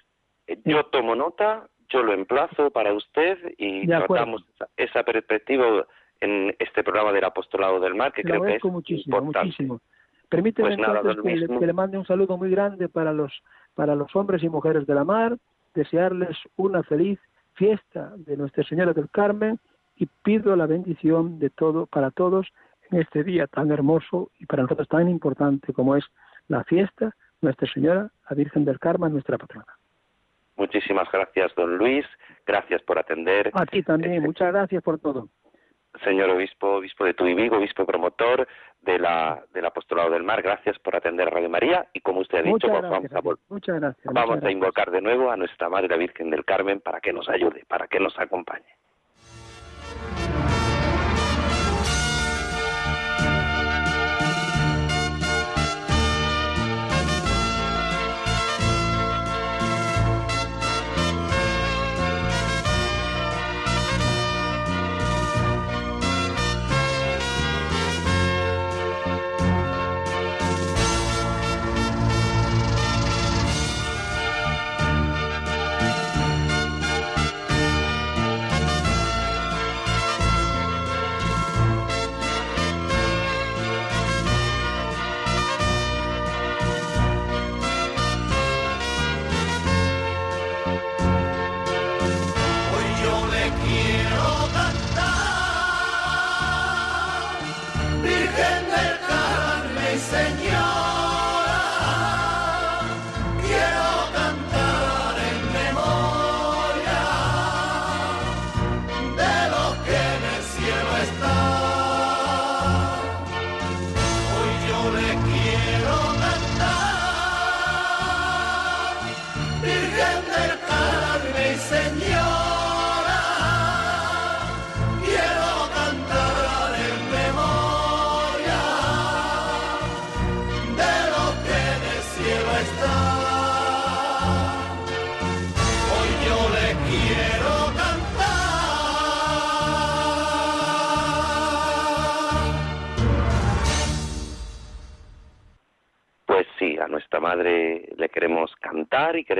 eh, yo tomo nota, yo lo emplazo para usted y tratamos esa perspectiva en este programa del Apostolado del Mar, que creo que es muchísimo, importante. Muchísimo. Permíteme pues que, le, mande un saludo muy grande para los, para los hombres y mujeres de la mar, desearles una feliz fiesta de Nuestra Señora del Carmen y pido la bendición de todo para todos en este día tan hermoso y para nosotros tan importante como es la fiesta Nuestra Señora, la Virgen del Carmen, nuestra patrona. Muchísimas gracias, don Luis. Gracias por atender. A ti también. Este Muchas gracias por todo señor obispo, obispo de Tuibigo, obispo promotor de la, del Apostolado del Mar, gracias por atender a Radio María y como usted ha dicho, pues vamos, a, vamos a invocar de nuevo a nuestra Madre la Virgen del Carmen para que nos ayude, para que nos acompañe.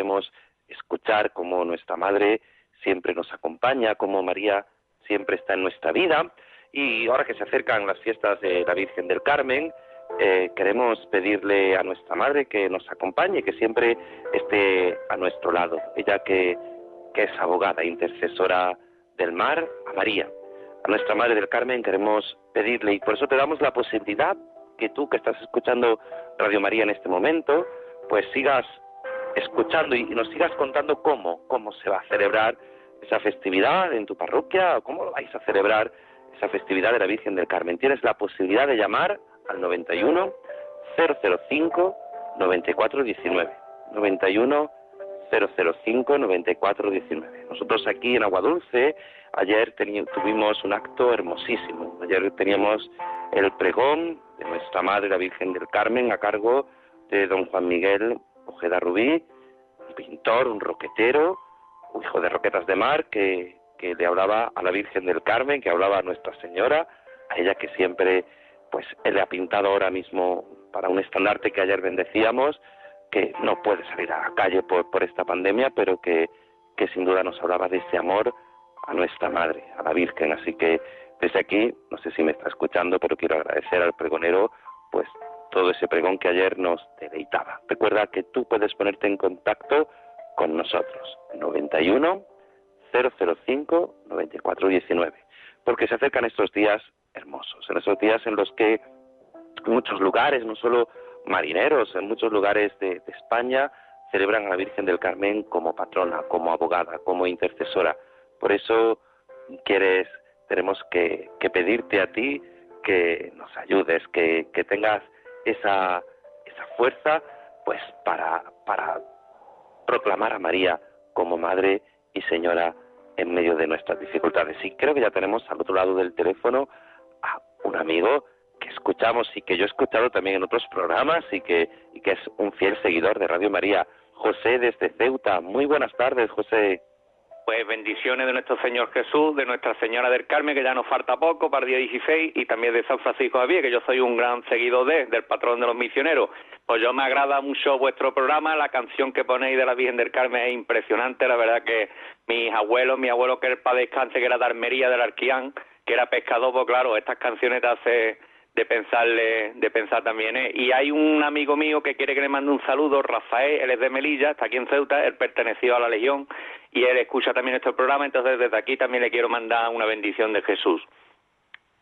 Queremos escuchar cómo nuestra madre siempre nos acompaña, cómo María siempre está en nuestra vida. Y ahora que se acercan las fiestas de la Virgen del Carmen, eh, queremos pedirle a nuestra madre que nos acompañe, que siempre esté a nuestro lado. Ella que, que es abogada, intercesora del mar, a María. A nuestra Madre del Carmen queremos pedirle y por eso te damos la posibilidad que tú que estás escuchando Radio María en este momento, pues sigas escuchando y nos sigas contando cómo, cómo se va a celebrar esa festividad en tu parroquia, o cómo vais a celebrar esa festividad de la Virgen del Carmen. Tienes la posibilidad de llamar al 91 005 9419. 91 005 9419. Nosotros aquí en Aguadulce ayer tuvimos un acto hermosísimo. Ayer teníamos el pregón de nuestra Madre la Virgen del Carmen a cargo de don Juan Miguel Ojeda Rubí, un pintor, un roquetero, un hijo de roquetas de mar que, que le hablaba a la Virgen del Carmen, que hablaba a Nuestra Señora, a ella que siempre pues él le ha pintado ahora mismo para un estandarte que ayer bendecíamos, que no puede salir a la calle por, por esta pandemia, pero que, que sin duda nos hablaba de ese amor a nuestra Madre, a la Virgen. Así que desde aquí, no sé si me está escuchando, pero quiero agradecer al pregonero pues todo ese pregón que ayer nos deleitaba. Recuerda que tú puedes ponerte en contacto con nosotros, 91 005 9419, porque se acercan estos días hermosos, en estos días en los que muchos lugares, no solo marineros, en muchos lugares de, España, celebran a la Virgen del Carmen como patrona, como abogada, como intercesora. Por eso quieres, tenemos que, pedirte a ti que nos ayudes, que, que tengas esa, esa fuerza, pues para, para proclamar a María como Madre y Señora en medio de nuestras dificultades. Y creo que ya tenemos al otro lado del teléfono a un amigo que escuchamos y que yo he escuchado también en otros programas y que, y que es un fiel seguidor de Radio María, José desde Ceuta. Muy buenas tardes, José. Pues bendiciones de nuestro Señor Jesús, de Nuestra Señora del Carmen, que ya nos falta poco para el día 16, y también de San Francisco Javier, que yo soy un gran seguidor de, del patrón de los misioneros. Pues yo me agrada mucho vuestro programa, la canción que ponéis de la Virgen del Carmen es impresionante, la verdad que mis abuelos, mi abuelo que el padre descanse, que era de Armería, del Arquián, que era pescador, pues claro, estas canciones te hace de pensarle, de pensar también. ¿eh? Y hay un amigo mío que quiere que le mande un saludo, Rafael, él es de Melilla, está aquí en Ceuta, él perteneció a la Legión y él escucha también este programa, entonces desde aquí también le quiero mandar una bendición de Jesús.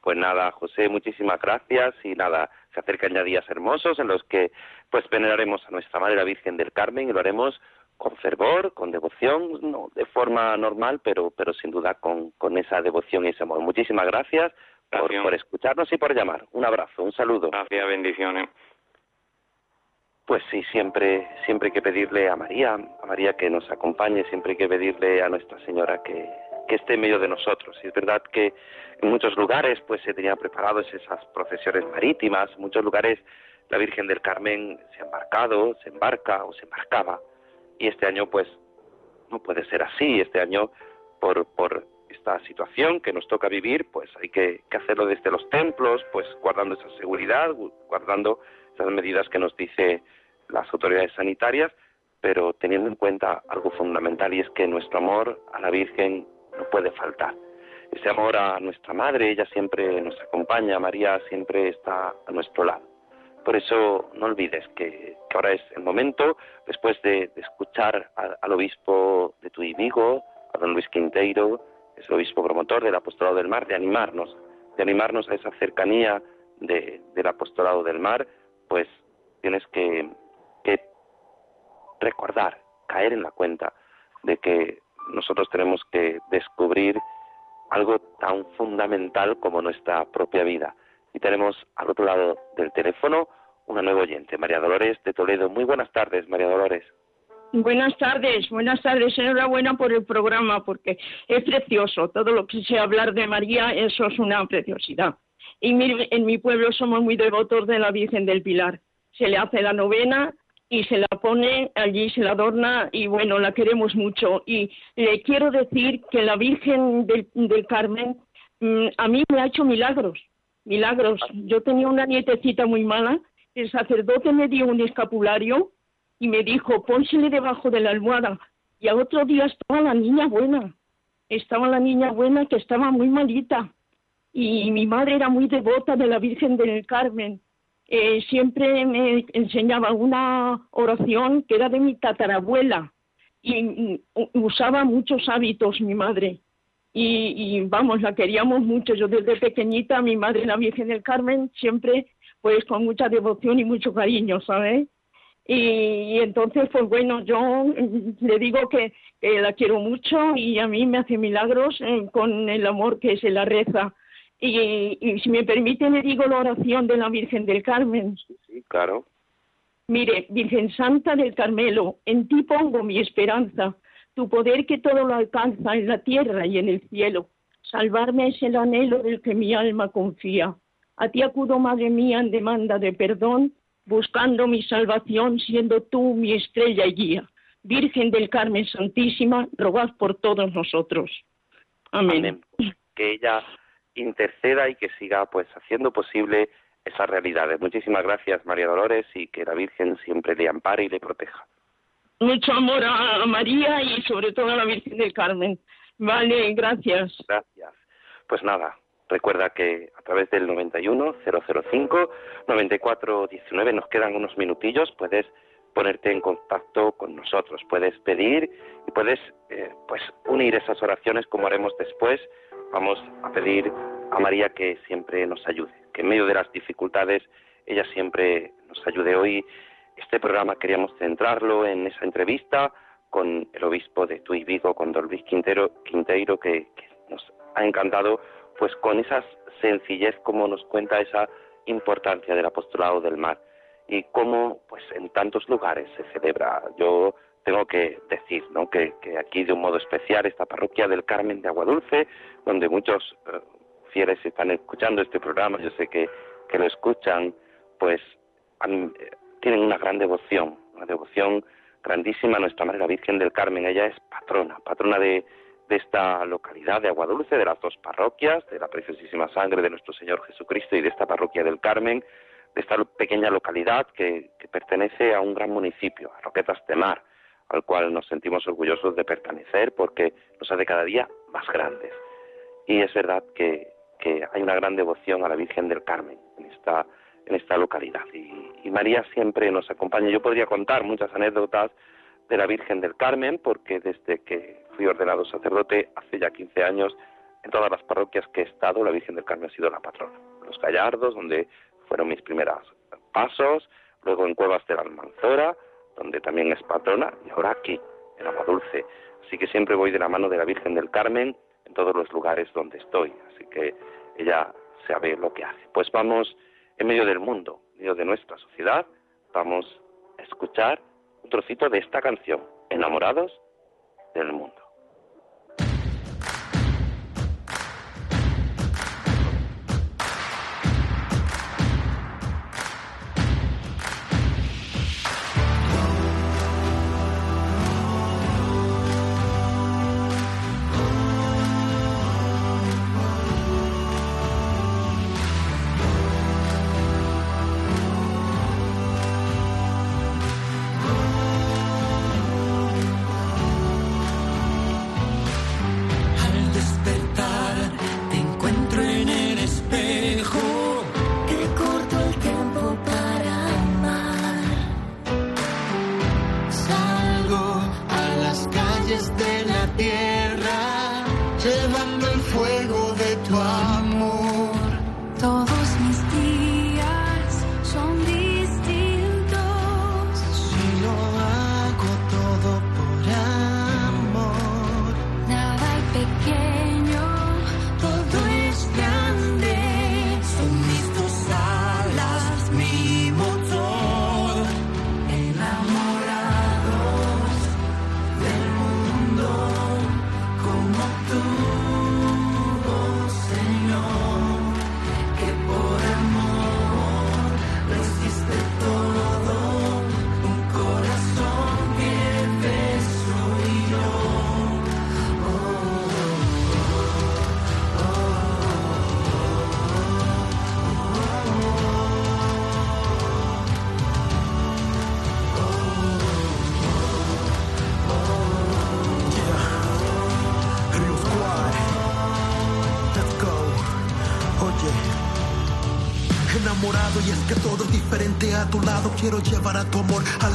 Pues nada, José, muchísimas gracias y nada, se acercan ya días hermosos en los que pues veneraremos a nuestra Madre la Virgen del Carmen y lo haremos con fervor, con devoción, no de forma normal, pero pero sin duda con, con esa devoción y ese amor. Muchísimas gracias por, escucharnos y por llamar. Un abrazo, un saludo. Gracias, bendiciones. Pues sí, siempre, siempre hay que pedirle a María, a María que nos acompañe, siempre hay que pedirle a Nuestra Señora que, que esté en medio de nosotros. Y es verdad que en muchos lugares pues se tenían preparados esas procesiones marítimas, en muchos lugares la Virgen del Carmen se ha embarcado, se embarca o se embarcaba. Y este año pues no puede ser así, este año por, por esta situación que nos toca vivir, pues hay que, hacerlo desde los templos, pues guardando esa seguridad, guardando esas medidas que nos dice las autoridades sanitarias, pero teniendo en cuenta algo fundamental y es que nuestro amor a la Virgen no puede faltar. Ese amor a nuestra Madre, ella siempre nos acompaña, María siempre está a nuestro lado. Por eso no olvides que, ahora es el momento, después de, escuchar al obispo de tu Vigo, a don Luis Quinteiro, es el obispo promotor del apostolado del mar, de animarnos, de animarnos a esa cercanía del apostolado del mar, pues tienes que, recordar, caer en la cuenta de que nosotros tenemos que descubrir algo tan fundamental como nuestra propia vida. Y tenemos al otro lado del teléfono una nueva oyente, María Dolores de Toledo. Muy buenas tardes, María Dolores. Buenas tardes, buenas tardes, enhorabuena por el programa, porque es precioso, todo lo que sea hablar de María, eso es una preciosidad. Y en mi pueblo somos muy devotos de la Virgen del Pilar. Se le hace la novena y se la pone, allí se la adorna y bueno, la queremos mucho. Y le quiero decir que la Virgen del, Carmen mm, a mí me ha hecho milagros, milagros. Yo tenía una nietecita muy mala, el sacerdote me dio un escapulario y me dijo, pónsele debajo de la almohada. Y al otro día estaba la niña buena, estaba la niña buena que estaba muy malita. Y mi madre era muy devota de la Virgen del Carmen. Eh, siempre me enseñaba una oración que era de mi tatarabuela y, usaba muchos hábitos mi madre. Y, y, vamos, la queríamos mucho. Yo desde pequeñita, mi madre, la Virgen del Carmen, siempre pues con mucha devoción y mucho cariño, ¿sabes? Y, entonces, pues bueno, yo mm, le digo que, la quiero mucho y a mí me hace milagros eh, con el amor que se la reza. Y, si me permite, le digo la oración de la Virgen del Carmen. Sí, claro. Mire, Virgen Santa del Carmelo, en ti pongo mi esperanza, tu poder que todo lo alcanza en la tierra y en el cielo. Salvarme es el anhelo del que mi alma confía. A ti acudo, Madre mía, en demanda de perdón buscando mi salvación, siendo tú mi estrella y guía. Virgen del Carmen Santísima, rogad por todos nosotros. Amén. Que ella interceda y que siga pues haciendo posible esas realidades. Muchísimas gracias, María Dolores, y que la Virgen siempre le ampare y le proteja. Mucho amor a María y sobre todo a la Virgen del Carmen. Vale, gracias. Gracias. Pues nada, Recuerda que a través del 91 005 94 19 nos quedan unos minutillos, puedes ponerte en contacto con nosotros, puedes pedir y puedes eh, pues unir esas oraciones como haremos después. Vamos a pedir a María que siempre nos ayude, que en medio de las dificultades ella siempre nos ayude. Hoy este programa queríamos centrarlo en esa entrevista con el obispo de Tui Vigo, con Don Luis Quintero, Quinteiro, que, que nos ha encantado, pues con esa sencillez como nos cuenta esa importancia del apostolado del mar y cómo pues en tantos lugares se celebra. Yo tengo que decir ¿no? que, aquí de un modo especial esta parroquia del Carmen de Aguadulce, donde muchos eh, fieles están escuchando este programa, yo sé que, que lo escuchan, pues eh, tienen una gran devoción, una devoción grandísima a Nuestra Madre Virgen del Carmen. Ella es patrona, patrona de, de esta localidad de Aguadulce, de las dos parroquias, de la preciosísima sangre de nuestro Señor Jesucristo y de esta parroquia del Carmen, de esta pequeña localidad que, pertenece a un gran municipio, a Roquetas de Mar, al cual nos sentimos orgullosos de pertenecer porque nos hace cada día más grandes. Y es verdad que, hay una gran devoción a la Virgen del Carmen en esta, en esta localidad. Y, y María siempre nos acompaña. Yo podría contar muchas anécdotas de la Virgen del Carmen porque desde que fui ordenado sacerdote hace ya 15 años, en todas las parroquias que he estado, la Virgen del Carmen ha sido la patrona. Los Gallardos, donde fueron mis primeros pasos, luego en Cuevas de la Almanzora, donde también es patrona, y ahora aquí, en Aguadulce. Así que siempre voy de la mano de la Virgen del Carmen en todos los lugares donde estoy. Así que ella sabe lo que hace. Pues vamos en medio del mundo, en medio de nuestra sociedad, vamos a escuchar un trocito de esta canción, Enamorados del Mundo.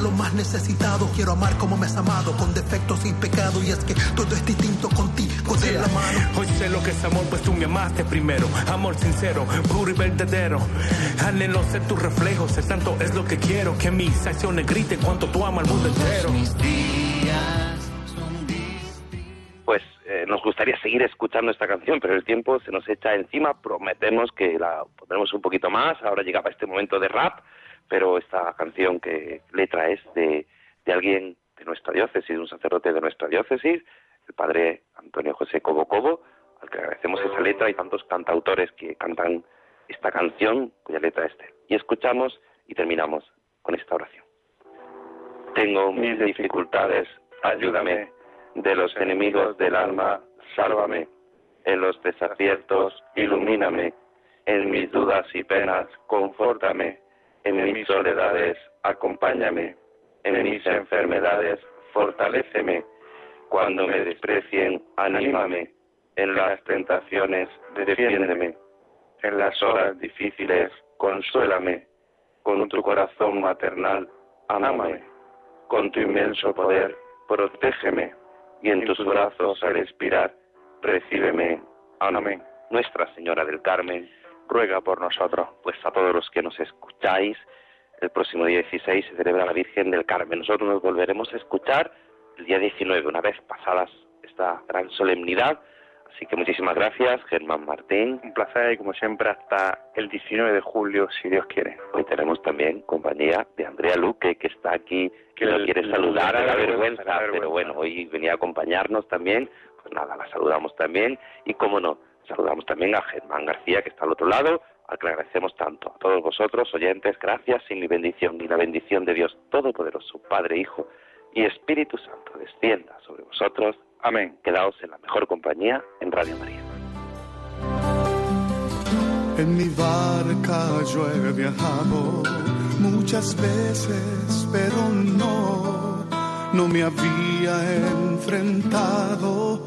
Tu amor a lo más necesitado. Quiero amar como me has amado, con defectos y pecado. Y es que todo es distinto contigo de la mano. Hoy sé lo que es amor, pues tú me amaste primero. Amor sincero, puro y verdadero. Anhelo ser tu reflejo, ser santo es lo que quiero. Que mis acciones griten cuanto tú amas al mundo entero. Pues eh, nos gustaría seguir escuchando esta canción, pero el tiempo se nos echa encima. Prometemos que la pondremos un poquito más. Ahora llegaba este momento de rap pero esta canción que letra es de, de alguien de nuestra diócesis, un sacerdote de nuestra diócesis, el padre Antonio José Cobo Cobo, al que agradecemos esa letra y tantos cantautores que cantan esta canción cuya letra es este. Y escuchamos y terminamos con esta oración. Tengo mis dificultades, ayúdame. De los enemigos del alma, sálvame. En los desaciertos, ilumíname. En mis dudas y penas, confórtame en mis soledades, acompáñame. En mis enfermedades, fortaléceme. Cuando me desprecien, anímame. En las tentaciones, defiéndeme. En las horas difíciles, consuélame. Con tu corazón maternal, ámame. Con tu inmenso poder, protégeme. Y en tus brazos al expirar, recíbeme. Amén. Nuestra Señora del Carmen, ruega por nosotros. Pues a todos los que nos escucháis, el próximo día 16 se celebra la Virgen del Carmen. Nosotros nos volveremos a escuchar el día 19, una vez pasadas esta gran solemnidad. Así que muchísimas gracias, Germán Martín. Un placer y como siempre hasta el 19 de julio, si Dios quiere. Hoy tenemos también compañía de Andrea Luque, que está aquí, que lo quiere saludar a la vergüenza, pero bueno, hoy venía a acompañarnos también. Pues nada, la saludamos también. Y cómo no, saludamos también a Germán García, que está al otro lado, al que le agradecemos tanto. A todos vosotros, oyentes, gracias sin mi bendición, ni la bendición de Dios Todopoderoso, Padre, Hijo y Espíritu Santo, descienda sobre vosotros Amén. Quedaos en la mejor compañía en Radio María. En mi barca yo he viajado muchas veces, pero no, no me había enfrentado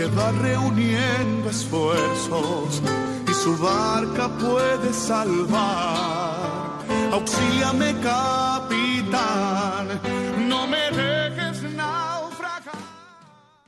que va reuniendo esfuerzos y su barca puede salvar. Auxíliame, capitán.